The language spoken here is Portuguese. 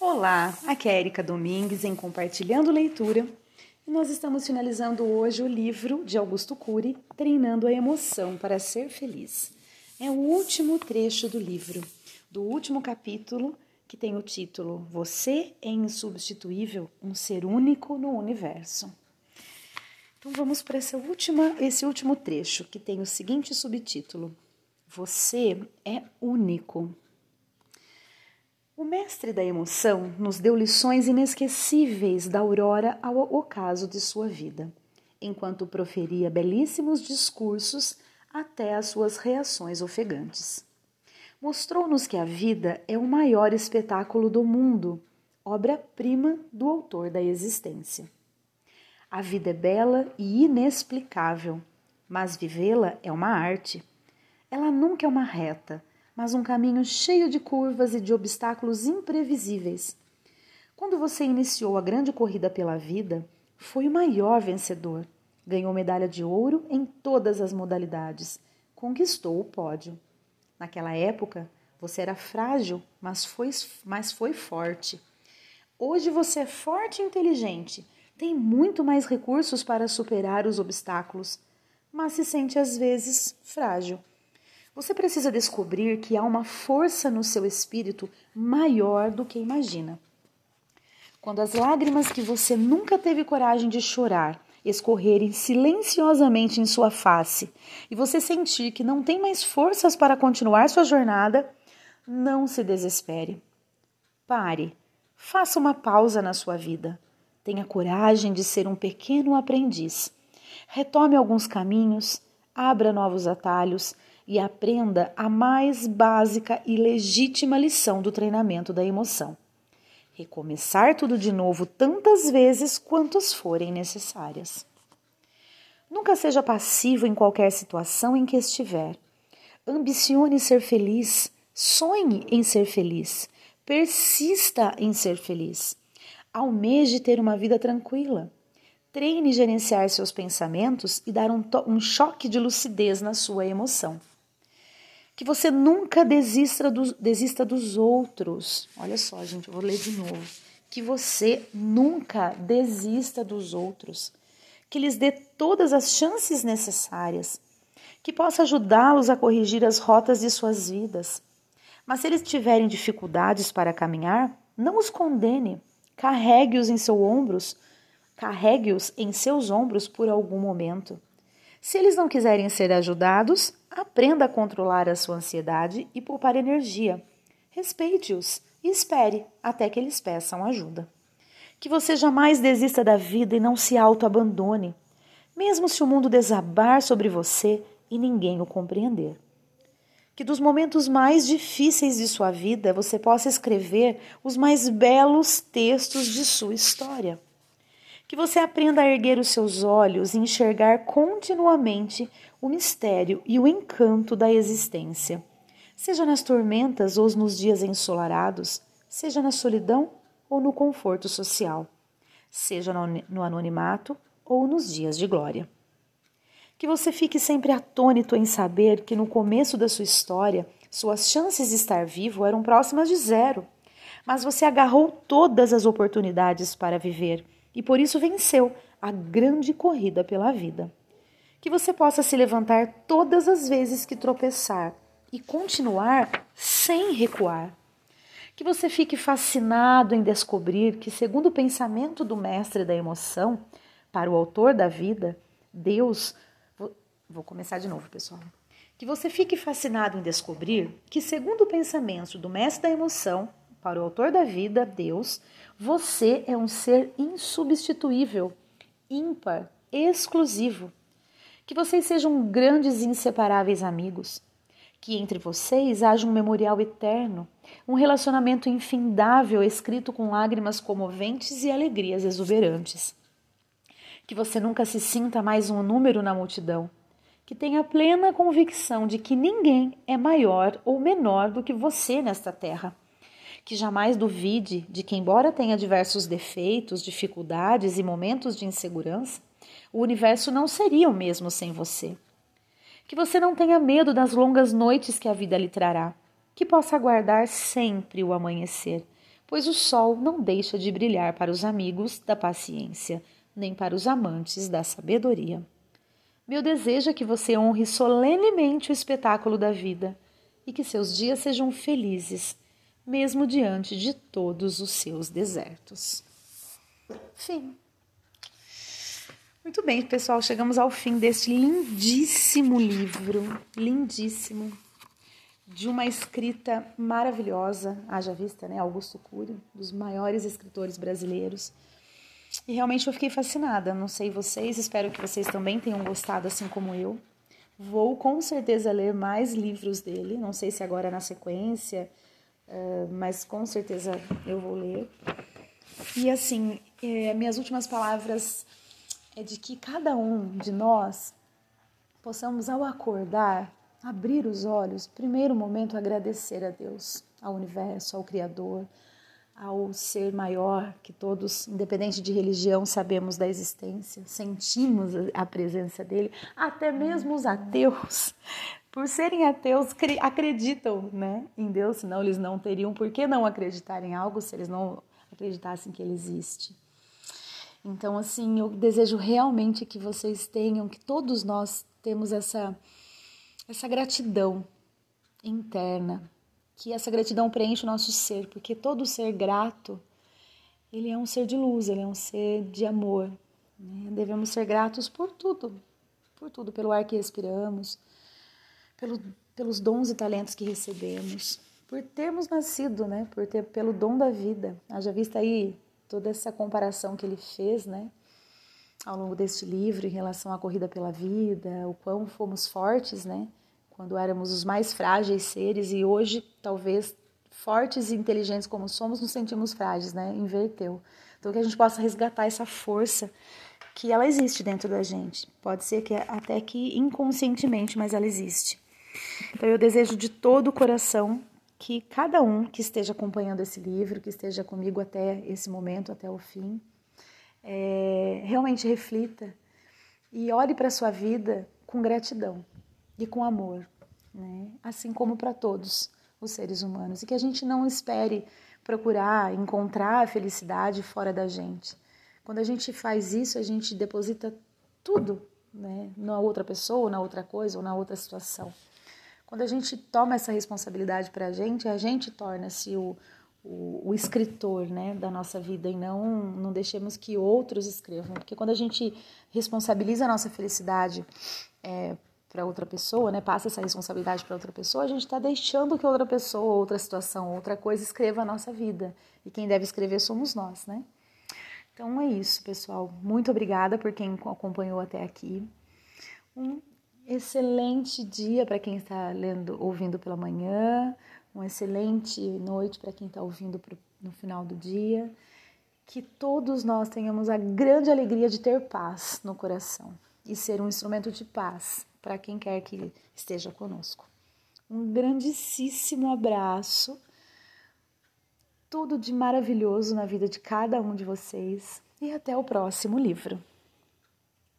Olá, aqui é Erika Domingues em Compartilhando Leitura e nós estamos finalizando hoje o livro de Augusto Cury, Treinando a Emoção para Ser Feliz. É o último trecho do livro, do último capítulo que tem o título Você é insubstituível, um ser único no universo. Então vamos para essa última, esse último trecho que tem o seguinte subtítulo: Você é único. O mestre da emoção nos deu lições inesquecíveis da aurora ao ocaso de sua vida, enquanto proferia belíssimos discursos até as suas reações ofegantes. Mostrou-nos que a vida é o maior espetáculo do mundo, obra-prima do autor da existência. A vida é bela e inexplicável, mas vivê-la é uma arte. Ela nunca é uma reta mas um caminho cheio de curvas e de obstáculos imprevisíveis. Quando você iniciou a grande corrida pela vida, foi o maior vencedor. Ganhou medalha de ouro em todas as modalidades. Conquistou o pódio. Naquela época, você era frágil, mas foi, mas foi forte. Hoje você é forte e inteligente, tem muito mais recursos para superar os obstáculos, mas se sente às vezes frágil você precisa descobrir que há uma força no seu espírito maior do que imagina. Quando as lágrimas que você nunca teve coragem de chorar escorrerem silenciosamente em sua face e você sentir que não tem mais forças para continuar sua jornada, não se desespere. Pare, faça uma pausa na sua vida. Tenha coragem de ser um pequeno aprendiz. Retome alguns caminhos, abra novos atalhos e aprenda a mais básica e legítima lição do treinamento da emoção. Recomeçar tudo de novo tantas vezes quantas forem necessárias. Nunca seja passivo em qualquer situação em que estiver. Ambicione ser feliz, sonhe em ser feliz, persista em ser feliz. Almeje ter uma vida tranquila. Treine gerenciar seus pensamentos e dar um, um choque de lucidez na sua emoção. Que você nunca desista, do, desista dos outros. Olha só, gente, eu vou ler de novo. Que você nunca desista dos outros. Que lhes dê todas as chances necessárias. Que possa ajudá-los a corrigir as rotas de suas vidas. Mas se eles tiverem dificuldades para caminhar, não os condene. Carregue-os em seus ombros. Carregue-os em seus ombros por algum momento. Se eles não quiserem ser ajudados, aprenda a controlar a sua ansiedade e poupar energia. Respeite-os e espere até que eles peçam ajuda. Que você jamais desista da vida e não se auto-abandone, mesmo se o mundo desabar sobre você e ninguém o compreender. Que dos momentos mais difíceis de sua vida você possa escrever os mais belos textos de sua história que você aprenda a erguer os seus olhos e enxergar continuamente o mistério e o encanto da existência, seja nas tormentas ou nos dias ensolarados, seja na solidão ou no conforto social, seja no anonimato ou nos dias de glória. Que você fique sempre atônito em saber que no começo da sua história, suas chances de estar vivo eram próximas de zero, mas você agarrou todas as oportunidades para viver e por isso venceu a grande corrida pela vida. Que você possa se levantar todas as vezes que tropeçar e continuar sem recuar. Que você fique fascinado em descobrir que, segundo o pensamento do mestre da emoção, para o autor da vida, Deus. Vou, começar de novo, pessoal. Que você fique fascinado em descobrir que, segundo o pensamento do mestre da emoção, para o autor da vida, Deus, você é um ser insubstituível, ímpar, exclusivo. Que vocês sejam grandes e inseparáveis amigos. Que entre vocês haja um memorial eterno, um relacionamento infindável escrito com lágrimas comoventes e alegrias exuberantes. Que você nunca se sinta mais um número na multidão. Que tenha plena convicção de que ninguém é maior ou menor do que você nesta terra que jamais duvide de que, embora tenha diversos defeitos, dificuldades e momentos de insegurança, o universo não seria o mesmo sem você. Que você não tenha medo das longas noites que a vida lhe trará, que possa aguardar sempre o amanhecer, pois o sol não deixa de brilhar para os amigos da paciência, nem para os amantes da sabedoria. Meu desejo é que você honre solenemente o espetáculo da vida e que seus dias sejam felizes, mesmo diante de todos os seus desertos. Fim. Muito bem, pessoal, chegamos ao fim deste lindíssimo livro, lindíssimo, de uma escrita maravilhosa, haja vista, né? Augusto Cury, dos maiores escritores brasileiros. E realmente eu fiquei fascinada. Não sei vocês, espero que vocês também tenham gostado, assim como eu. Vou com certeza ler mais livros dele, não sei se agora na sequência, eh, mas com certeza eu vou ler. E assim, eh, minhas últimas palavras é de que cada um de nós possamos, ao acordar, abrir os olhos, primeiro momento, agradecer a Deus, ao universo, ao Criador, ao ser maior que todos, independente de religião, sabemos da existência, sentimos a presença dele, até mesmo os ateus, por serem ateus, acreditam né, em Deus, senão eles não teriam por que não acreditar em algo se eles não acreditassem que ele existe. Então, assim, eu desejo realmente que vocês tenham, que todos nós temos essa, essa gratidão interna, que essa gratidão preenche o nosso ser, porque todo ser grato, ele é um ser de luz, ele é um ser de amor. Né? Devemos ser gratos por tudo, por tudo, pelo ar que respiramos, pelo, pelos dons e talentos que recebemos, por termos nascido, né? Por ter pelo dom da vida. Haja vista aí toda essa comparação que ele fez, né, ao longo deste livro em relação à corrida pela vida, o quão fomos fortes, né, quando éramos os mais frágeis seres e hoje talvez fortes e inteligentes como somos nos sentimos frágeis, né, inverteu. Então que a gente possa resgatar essa força que ela existe dentro da gente. Pode ser que até que inconscientemente, mas ela existe. Então eu desejo de todo o coração que cada um que esteja acompanhando esse livro, que esteja comigo até esse momento, até o fim, é, realmente reflita e olhe para a sua vida com gratidão e com amor, né? assim como para todos os seres humanos. E que a gente não espere procurar encontrar a felicidade fora da gente. Quando a gente faz isso, a gente deposita tudo né, na outra pessoa, na outra coisa ou na outra situação. Quando a gente toma essa responsabilidade para a gente, a gente torna-se o, o, o, escritor né, da nossa vida e não, não deixemos que outros escrevam. Porque quando a gente responsabiliza a nossa felicidade é, para outra pessoa, né, passa essa responsabilidade para outra pessoa, a gente está deixando que outra pessoa, outra situação, outra coisa escreva a nossa vida. E quem deve escrever somos nós, né? Então é isso, pessoal. Muito obrigada por quem acompanhou até aqui. Um excelente dia para quem está lendo, ouvindo pela manhã, uma excelente noite para quem está ouvindo pro, no final do dia. Que todos nós tenhamos a grande alegria de ter paz no coração e ser um instrumento de paz para quem quer que esteja conosco. Um grandíssimo abraço, tudo de maravilhoso na vida de cada um de vocês e até o próximo livro.